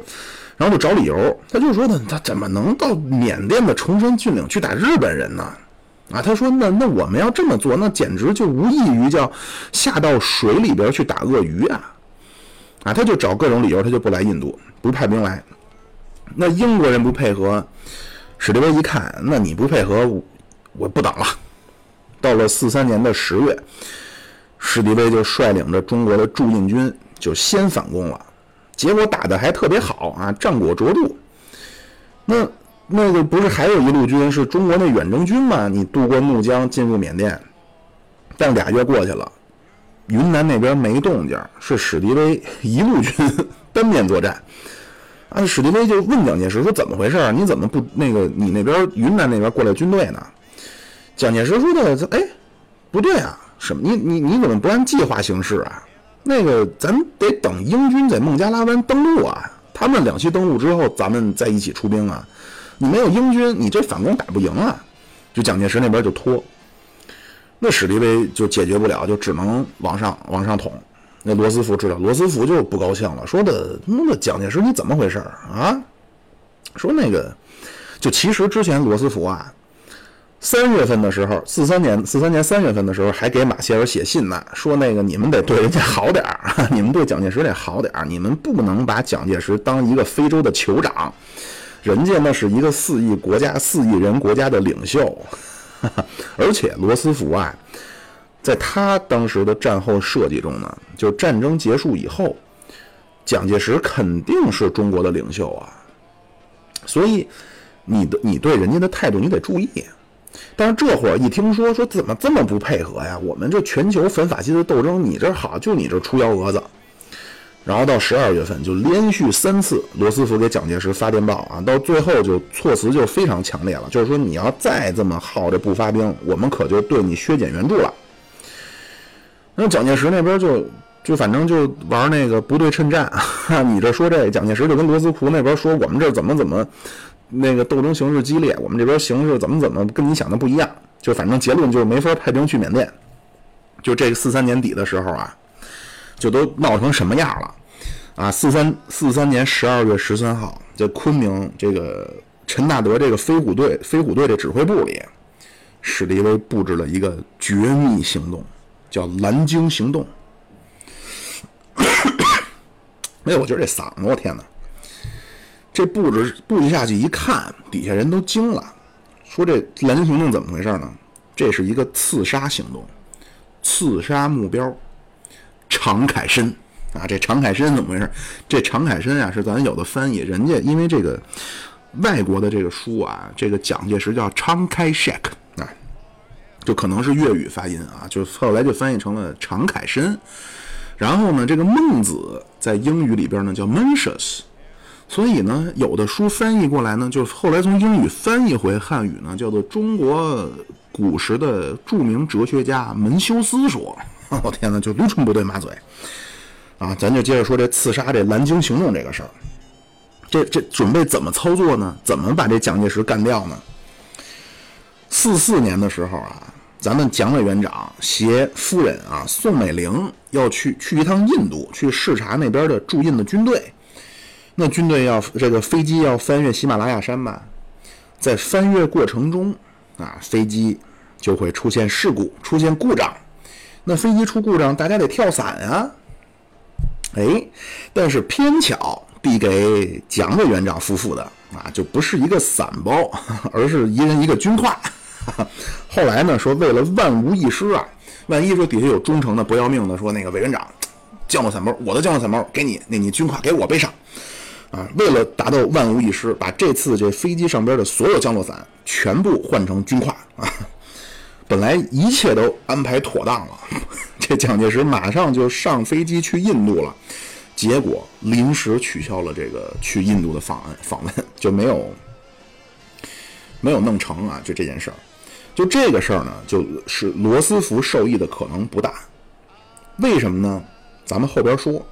然后就找理由，他就说呢，他怎么能到缅甸的崇山峻岭去打日本人呢？啊，他说那那我们要这么做，那简直就无异于叫下到水里边去打鳄鱼啊！啊，他就找各种理由，他就不来印度，不派兵来。那英国人不配合，史迪威一看，那你不配合，我不等了。到了四三年的十月，史迪威就率领着中国的驻印军就先反攻了，结果打得还特别好啊，战果卓著。那那个不是还有一路军是中国那远征军吗？你渡过怒江进入缅甸，但俩月过去了。云南那边没动静，是史迪威一路军 单面作战。啊，史迪威就问蒋介石说：“怎么回事？你怎么不那个？你那边云南那边过来军队呢？”蒋介石说的：“哎，不对啊，什么？你你你怎么不按计划行事啊？那个咱得等英军在孟加拉湾登陆啊，他们两栖登陆之后，咱们再一起出兵啊。你没有英军，你这反攻打不赢啊。”就蒋介石那边就拖。那史迪威就解决不了，就只能往上往上捅。那罗斯福知道，罗斯福就不高兴了，说的那蒋介石你怎么回事啊？说那个，就其实之前罗斯福啊，三月份的时候，四三年四三年三月份的时候，还给马歇尔写信呢，说那个你们得对人家好点，你们对蒋介石得好点，你们不能把蒋介石当一个非洲的酋长，人家那是一个四亿国家四亿人国家的领袖。而且罗斯福啊，在他当时的战后设计中呢，就战争结束以后，蒋介石肯定是中国的领袖啊，所以你的你对人家的态度你得注意。但是这会儿一听说说怎么这么不配合呀？我们这全球反法西斯斗争，你这好，就你这出幺蛾子。然后到十二月份，就连续三次，罗斯福给蒋介石发电报啊，到最后就措辞就非常强烈了，就是说你要再这么耗着不发兵，我们可就对你削减援助了。那蒋介石那边就就反正就玩那个不对称战，你这说这，蒋介石就跟罗斯福那边说，我们这怎么怎么那个斗争形势激烈，我们这边形势怎么怎么跟你想的不一样，就反正结论就是没法派兵去缅甸。就这个四三年底的时候啊。就都闹成什么样了，啊！四三四三年十二月十三号，在昆明这个陈纳德这个飞虎队飞虎队的指挥部里，史迪威布置了一个绝密行动，叫蓝鲸行动。哎呦，我觉得这嗓子，我天哪！这布置布置下去一看，底下人都惊了，说这蓝鲸行动怎么回事呢？这是一个刺杀行动，刺杀目标。常凯申啊，这常凯申怎么回事？这常凯申啊，是咱有的翻译，人家因为这个外国的这个书啊，这个蒋介石叫常开 shek 啊，就可能是粤语发音啊，就后来就翻译成了常凯申。然后呢，这个孟子在英语里边呢叫 Mencius，所以呢，有的书翻译过来呢，就是后来从英语翻译回汉语呢，叫做中国古时的著名哲学家门修斯说。我天哪，就驴唇不对马嘴，啊！咱就接着说这刺杀这蓝鲸行动这个事儿。这这准备怎么操作呢？怎么把这蒋介石干掉呢？四四年的时候啊，咱们蒋委员长携夫人啊宋美龄要去去一趟印度，去视察那边的驻印的军队。那军队要这个飞机要翻越喜马拉雅山吧，在翻越过程中啊，飞机就会出现事故，出现故障。那飞机出故障，大家得跳伞啊！哎，但是偏巧递给蒋委员长夫妇的啊，就不是一个伞包，而是一人一个军挎。后来呢，说为了万无一失啊，万一说底下有忠诚的不要命的，说那个委员长降落伞包，我的降落伞包给你，那你军挎给我背上啊。为了达到万无一失，把这次这飞机上边的所有降落伞全部换成军挎啊。本来一切都安排妥当了，这蒋介石马上就上飞机去印度了，结果临时取消了这个去印度的访问，访问就没有没有弄成啊！就这件事儿，就这个事儿呢，就是罗斯福受益的可能不大。为什么呢？咱们后边说，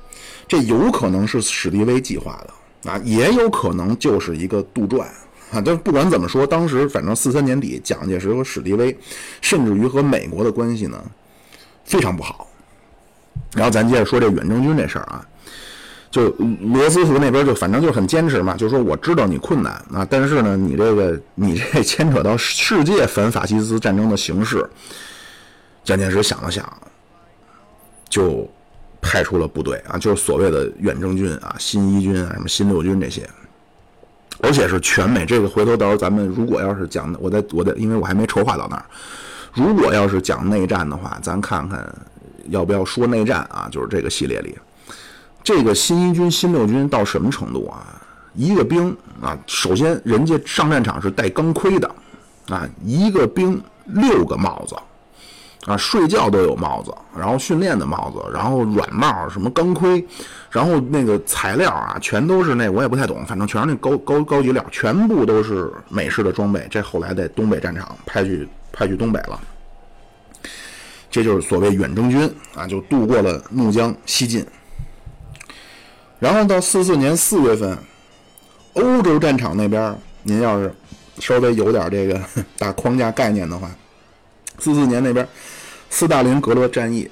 这有可能是史迪威计划的啊，也有可能就是一个杜撰。啊，但不管怎么说，当时反正四三年底，蒋介石和史迪威，甚至于和美国的关系呢，非常不好。然后咱接着说这远征军这事儿啊，就罗斯福那边就反正就很坚持嘛，就说我知道你困难啊，但是呢，你这个你这牵扯到世界反法西斯战争的形势，蒋介石想了想，就派出了部队啊，就是所谓的远征军啊，新一军啊，什么新六军这些。而且是全美，这个回头到时候咱们如果要是讲，我在我在，因为我还没筹划到那儿。如果要是讲内战的话，咱看看要不要说内战啊？就是这个系列里，这个新一军、新六军到什么程度啊？一个兵啊，首先人家上战场是戴钢盔的啊，一个兵六个帽子。啊，睡觉都有帽子，然后训练的帽子，然后软帽，什么钢盔，然后那个材料啊，全都是那我也不太懂，反正全是那高高高级料，全部都是美式的装备。这后来在东北战场派去派去东北了，这就是所谓远征军啊，就渡过了怒江西进。然后到四四年四月份，欧洲战场那边，您要是稍微有点这个 大框架概念的话。四四年那边，斯大林格勒战役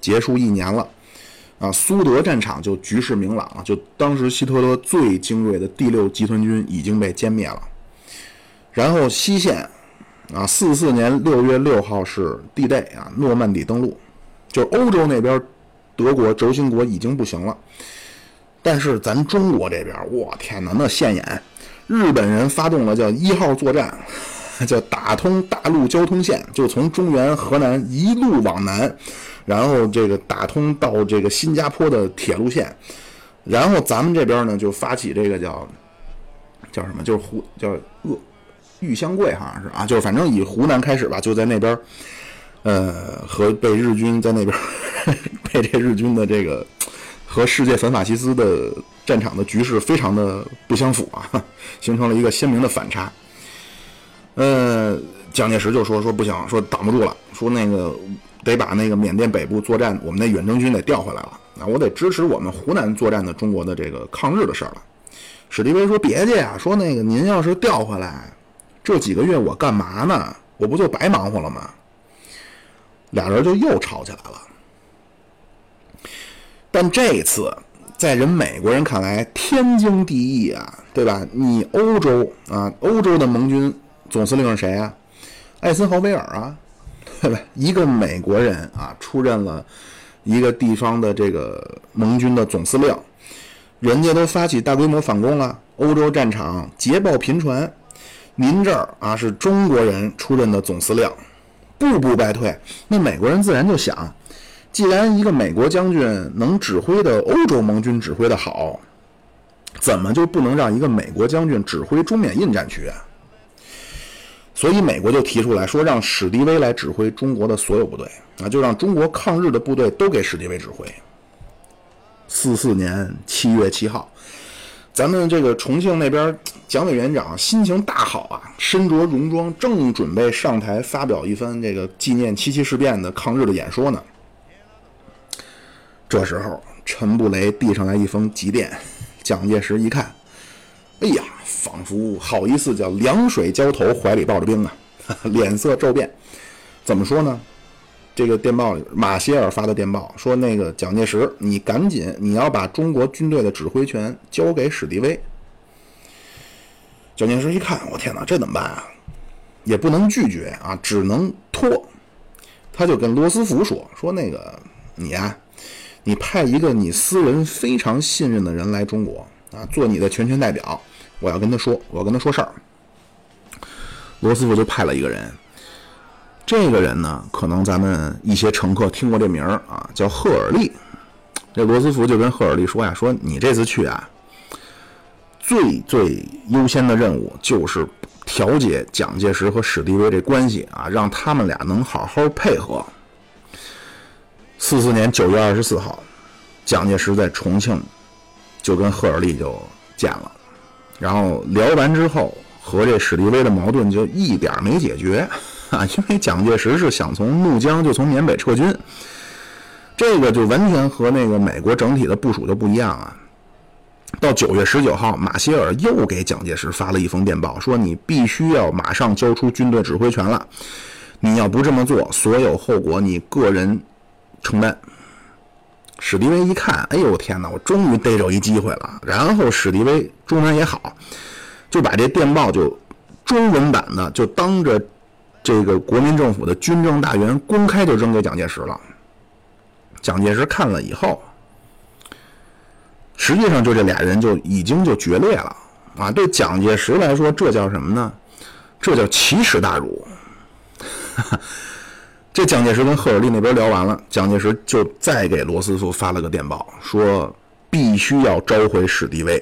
结束一年了，啊，苏德战场就局势明朗了，就当时希特勒最精锐的第六集团军已经被歼灭了。然后西线，啊，四四年六月六号是 D-Day 啊，诺曼底登陆，就欧洲那边，德国轴心国已经不行了，但是咱中国这边，我天哪，那现眼，日本人发动了叫一号作战。叫打通大陆交通线，就从中原河南一路往南，然后这个打通到这个新加坡的铁路线，然后咱们这边呢就发起这个叫叫什么，就是湖叫鄂玉香桂好像是啊，就是反正以湖南开始吧，就在那边，呃，和被日军在那边 被这日军的这个和世界反法西斯的战场的局势非常的不相符啊，形成了一个鲜明的反差。呃，蒋介石就说说不行，说挡不住了，说那个得把那个缅甸北部作战，我们那远征军得调回来了。那我得支持我们湖南作战的中国的这个抗日的事儿了。史迪威说别介呀，说那个您要是调回来，这几个月我干嘛呢？我不就白忙活了吗？俩人就又吵起来了。但这一次在人美国人看来天经地义啊，对吧？你欧洲啊，欧洲的盟军。总司令是谁啊？艾森豪威尔啊，一个美国人啊，出任了一个地方的这个盟军的总司令，人家都发起大规模反攻了，欧洲战场捷报频传，您这儿啊是中国人出任的总司令，步步败退，那美国人自然就想，既然一个美国将军能指挥的欧洲盟军指挥的好，怎么就不能让一个美国将军指挥中缅印战区啊？所以美国就提出来说，让史迪威来指挥中国的所有部队啊，就让中国抗日的部队都给史迪威指挥。四四年七月七号，咱们这个重庆那边蒋委员长心情大好啊，身着戎装，正准备上台发表一番这个纪念七七事变的抗日的演说呢。这时候，陈布雷递上来一封急电，蒋介石一看，哎呀！仿佛好一次叫凉水浇头，怀里抱着冰啊，脸色骤变。怎么说呢？这个电报里，马歇尔发的电报说：“那个蒋介石，你赶紧，你要把中国军队的指挥权交给史迪威。”蒋介石一看，我天哪，这怎么办啊？也不能拒绝啊，只能拖。他就跟罗斯福说：“说那个你呀，你派一个你私人非常信任的人来中国啊，做你的全权代表。”我要跟他说，我要跟他说事儿。罗斯福就派了一个人，这个人呢，可能咱们一些乘客听过这名儿啊，叫赫尔利。这罗斯福就跟赫尔利说呀：“说你这次去啊，最最优先的任务就是调解蒋介石和史迪威这关系啊，让他们俩能好好配合。”四四年九月二十四号，蒋介石在重庆就跟赫尔利就见了。然后聊完之后，和这史迪威的矛盾就一点没解决啊！因为蒋介石是想从怒江就从缅北撤军，这个就完全和那个美国整体的部署就不一样啊。到九月十九号，马歇尔又给蒋介石发了一封电报，说你必须要马上交出军队指挥权了，你要不这么做，所有后果你个人承担。史迪威一看，哎呦天哪，我终于逮着一机会了。然后史迪威中文也好，就把这电报就中文版的就当着这个国民政府的军政大员公开就扔给蒋介石了。蒋介石看了以后，实际上就这俩人就已经就决裂了啊！对蒋介石来说，这叫什么呢？这叫奇耻大辱。这蒋介石跟赫尔利那边聊完了，蒋介石就再给罗斯福发了个电报，说必须要召回史迪威。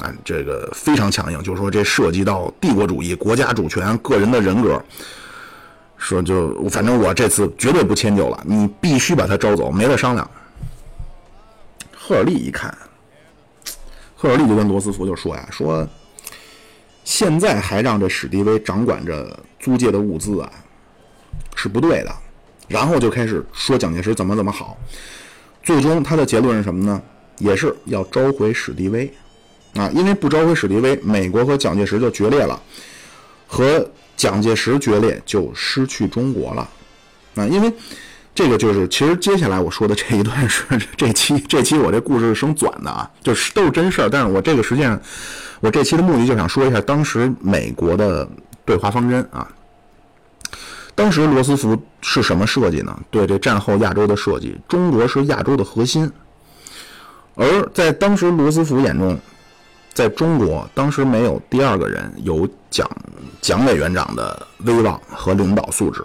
啊，这个非常强硬，就是说这涉及到帝国主义、国家主权、个人的人格。说就反正我这次绝对不迁就了，你必须把他招走，没得商量。赫尔利一看，赫尔利就跟罗斯福就说呀，说现在还让这史迪威掌管着租界的物资啊，是不对的。然后就开始说蒋介石怎么怎么好，最终他的结论是什么呢？也是要召回史迪威啊，因为不召回史迪威，美国和蒋介石就决裂了，和。蒋介石决裂就失去中国了，啊，因为这个就是其实接下来我说的这一段是 这期这期我这故事是生转的啊，就是都是真事儿。但是我这个实际上我这期的目的就想说一下当时美国的对华方针啊。当时罗斯福是什么设计呢？对这战后亚洲的设计，中国是亚洲的核心，而在当时罗斯福眼中。在中国，当时没有第二个人有蒋蒋委员长的威望和领导素质，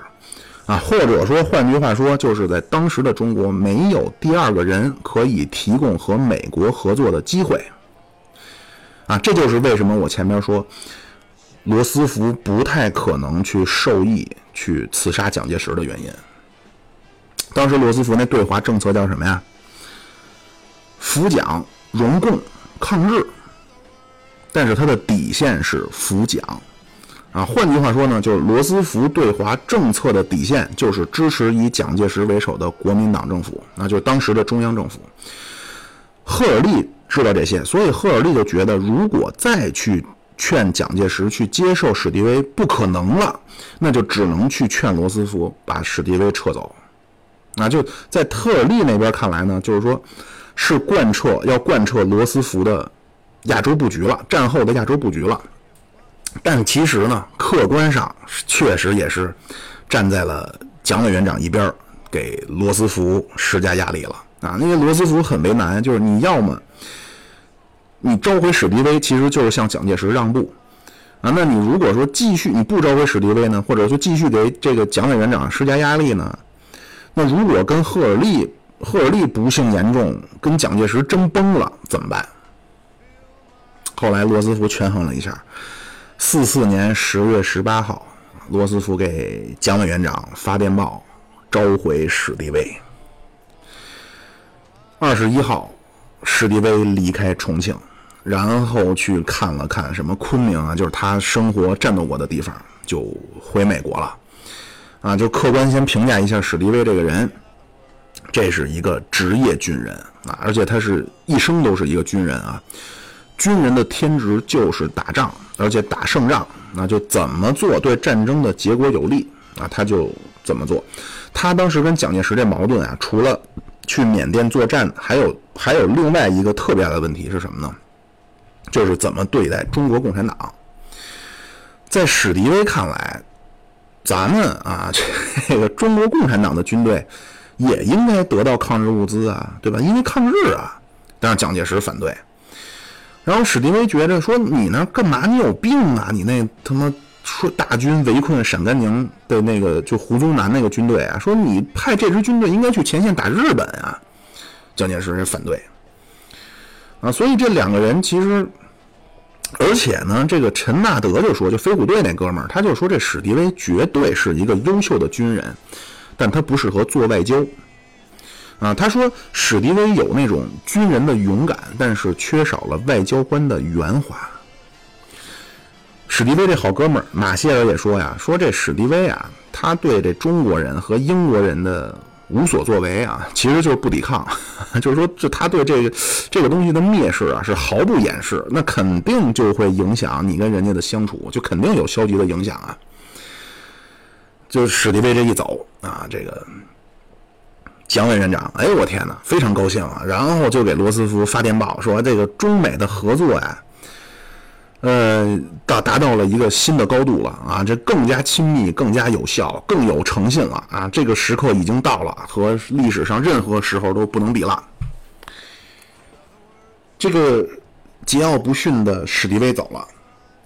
啊，或者说换句话说，就是在当时的中国没有第二个人可以提供和美国合作的机会，啊，这就是为什么我前面说罗斯福不太可能去授意去刺杀蒋介石的原因。当时罗斯福那对华政策叫什么呀？扶蒋、容共、抗日。但是他的底线是扶蒋，啊，换句话说呢，就是罗斯福对华政策的底线就是支持以蒋介石为首的国民党政府，那就是当时的中央政府。赫尔利知道这些，所以赫尔利就觉得，如果再去劝蒋介石去接受史迪威不可能了，那就只能去劝罗斯福把史迪威撤走。那就在特尔利那边看来呢，就是说，是贯彻要贯彻罗斯福的。亚洲布局了，战后的亚洲布局了，但其实呢，客观上确实也是站在了蒋委员长一边，给罗斯福施加压力了啊！因为罗斯福很为难，就是你要么你召回史迪威，其实就是向蒋介石让步啊。那你如果说继续你不召回史迪威呢，或者说继续给这个蒋委员长施加压力呢，那如果跟赫尔利赫尔利不幸严重，跟蒋介石真崩了怎么办？后来罗斯福权衡了一下，四四年十月十八号，罗斯福给蒋委员长发电报，召回史迪威。二十一号，史迪威离开重庆，然后去看了看什么昆明啊，就是他生活战斗过的地方，就回美国了。啊，就客观先评价一下史迪威这个人，这是一个职业军人啊，而且他是一生都是一个军人啊。军人的天职就是打仗，而且打胜仗，那就怎么做对战争的结果有利啊，他就怎么做。他当时跟蒋介石这矛盾啊，除了去缅甸作战，还有还有另外一个特别大的问题是什么呢？就是怎么对待中国共产党。在史迪威看来，咱们啊，这个中国共产党的军队也应该得到抗日物资啊，对吧？因为抗日啊，但是蒋介石反对。然后史迪威觉着说：“你那干嘛？你有病啊！你那他妈说大军围困陕甘宁的那个就胡宗南那个军队啊，说你派这支军队应该去前线打日本啊！”蒋介石反对啊，所以这两个人其实，而且呢，这个陈纳德就说，就飞虎队那哥们儿，他就说这史迪威绝对是一个优秀的军人，但他不适合做外交。啊，他说史迪威有那种军人的勇敢，但是缺少了外交官的圆滑。史迪威这好哥们儿马歇尔也说呀，说这史迪威啊，他对这中国人和英国人的无所作为啊，其实就是不抵抗，就是说，就他对这个这个东西的蔑视啊，是毫不掩饰，那肯定就会影响你跟人家的相处，就肯定有消极的影响啊。就史迪威这一走啊，这个。蒋委员长，哎，我天哪，非常高兴啊！然后就给罗斯福发电报说，这个中美的合作呀，呃，达达到了一个新的高度了啊，这更加亲密、更加有效、更有诚信了啊！这个时刻已经到了，和历史上任何时候都不能比了。这个桀骜不驯的史迪威走了，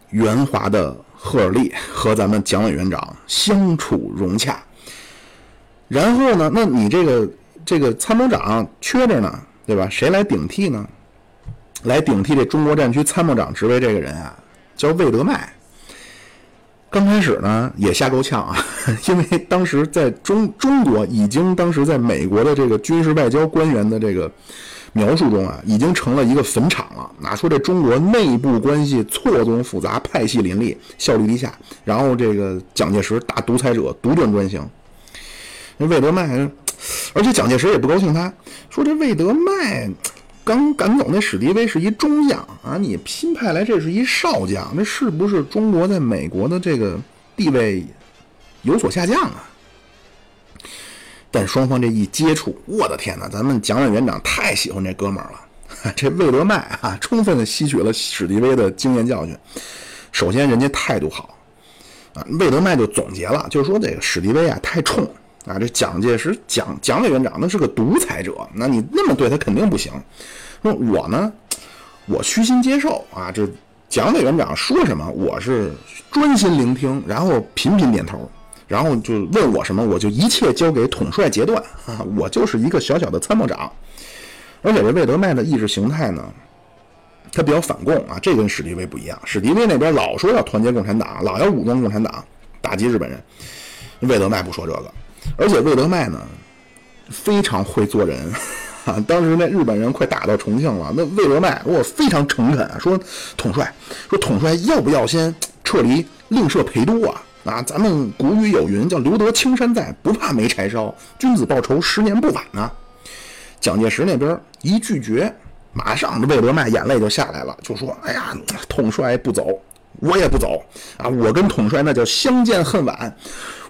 圆滑的赫尔利和咱们蒋委员长相处融洽。然后呢？那你这个这个参谋长缺着呢，对吧？谁来顶替呢？来顶替这中国战区参谋长职位这个人啊，叫魏德迈。刚开始呢也吓够呛啊，因为当时在中中国已经当时在美国的这个军事外交官员的这个描述中啊，已经成了一个坟场了。哪说这中国内部关系错综复杂，派系林立，效率低下，然后这个蒋介石大独裁者，独断专行。那魏德迈，而且蒋介石也不高兴，他说：“这魏德迈刚赶走那史迪威是一中将啊，你新派来这是一少将，那是不是中国在美国的这个地位有所下降啊？”但双方这一接触，我的天哪！咱们蒋委员长太喜欢这哥们儿了，这魏德迈啊，充分的吸取了史迪威的经验教训。首先，人家态度好啊，魏德迈就总结了，就是说这个史迪威啊太冲。啊，这蒋介石蒋蒋委员长那是个独裁者，那你那么对他肯定不行。说我呢，我虚心接受啊，这蒋委员长说什么，我是专心聆听，然后频频点头，然后就问我什么，我就一切交给统帅决断啊，我就是一个小小的参谋长。而且这魏德迈的意识形态呢，他比较反共啊，这跟史迪威不一样。史迪威那边老说要团结共产党，老要武装共产党，打击日本人。魏德迈不说这个。而且魏德迈呢，非常会做人啊！当时那日本人快打到重庆了，那魏德迈我非常诚恳说：“统帅，说统帅要不要先撤离，另设陪都啊？啊，咱们古语有云，叫留得青山在，不怕没柴烧。君子报仇，十年不晚呢。”蒋介石那边一拒绝，马上这魏德迈眼泪就下来了，就说：“哎呀，统帅不走。”我也不走啊！我跟统帅那叫相见恨晚，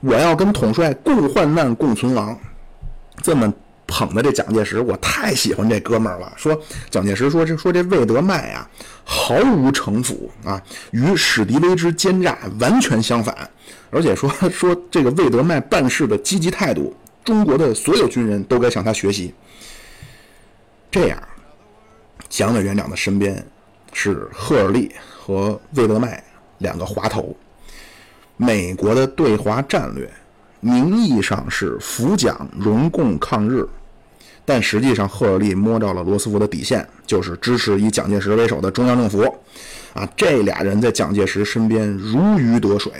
我要跟统帅共患难共存亡。这么捧的这蒋介石，我太喜欢这哥们儿了。说蒋介石说这说这魏德迈啊，毫无城府啊，与史迪威之奸诈完全相反。而且说 说这个魏德迈办事的积极态度，中国的所有军人都该向他学习。这样，蒋委员长的身边是赫尔利。和魏德迈两个滑头，美国的对华战略名义上是扶蒋荣共抗日，但实际上赫尔利摸到了罗斯福的底线，就是支持以蒋介石为首的中央政府。啊，这俩人在蒋介石身边如鱼得水，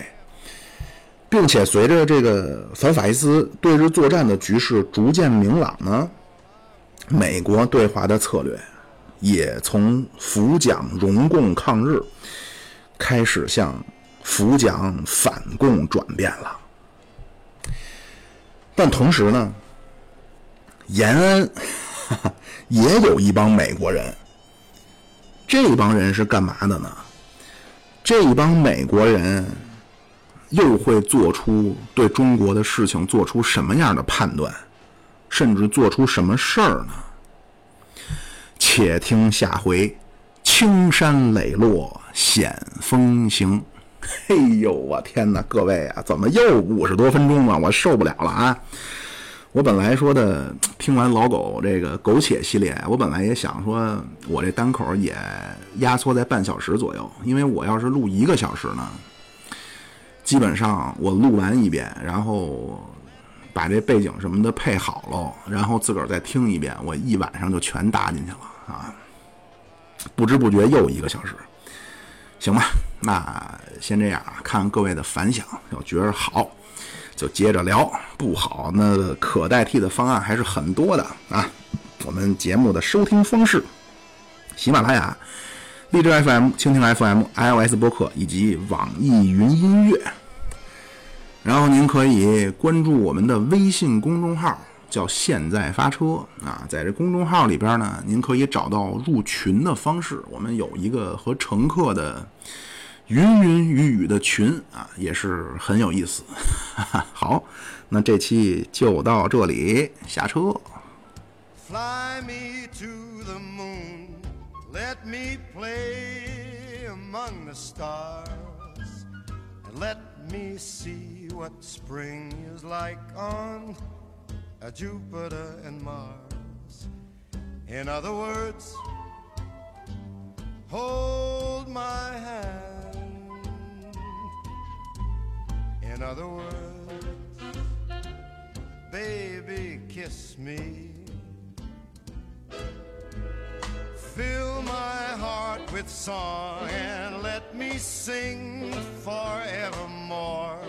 并且随着这个反法西斯对日作战的局势逐渐明朗呢，美国对华的策略。也从扶蒋荣共抗日开始向扶蒋反共转变了，但同时呢，延安哈哈 也有一帮美国人，这帮人是干嘛的呢？这帮美国人又会做出对中国的事情做出什么样的判断，甚至做出什么事儿呢？且听下回，青山磊落显风行。嘿呦，我天哪！各位啊，怎么又五十多分钟了？我受不了了啊！我本来说的，听完老狗这个苟且系列，我本来也想说，我这单口也压缩在半小时左右，因为我要是录一个小时呢，基本上我录完一遍，然后。把这背景什么的配好喽，然后自个儿再听一遍，我一晚上就全搭进去了啊！不知不觉又一个小时，行吧，那先这样啊，看各位的反响，要觉得好就接着聊，不好那可代替的方案还是很多的啊。我们节目的收听方式：喜马拉雅、荔枝 FM、蜻蜓 FM、iOS 播客以及网易云音乐。然后您可以关注我们的微信公众号，叫“现在发车”啊，在这公众号里边呢，您可以找到入群的方式。我们有一个和乘客的云云雨雨的群啊，也是很有意思。好，那这期就到这里，下车。Fly me to the moon, let me play among the stars, and let me see what spring is like on Jupiter and Mars. In other words, hold my hand. In other words, baby, kiss me. Fill my heart with song and let me sing forevermore.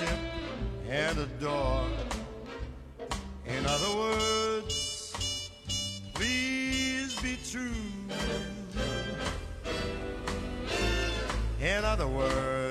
Worship and adore. In other words, please be true. In other words,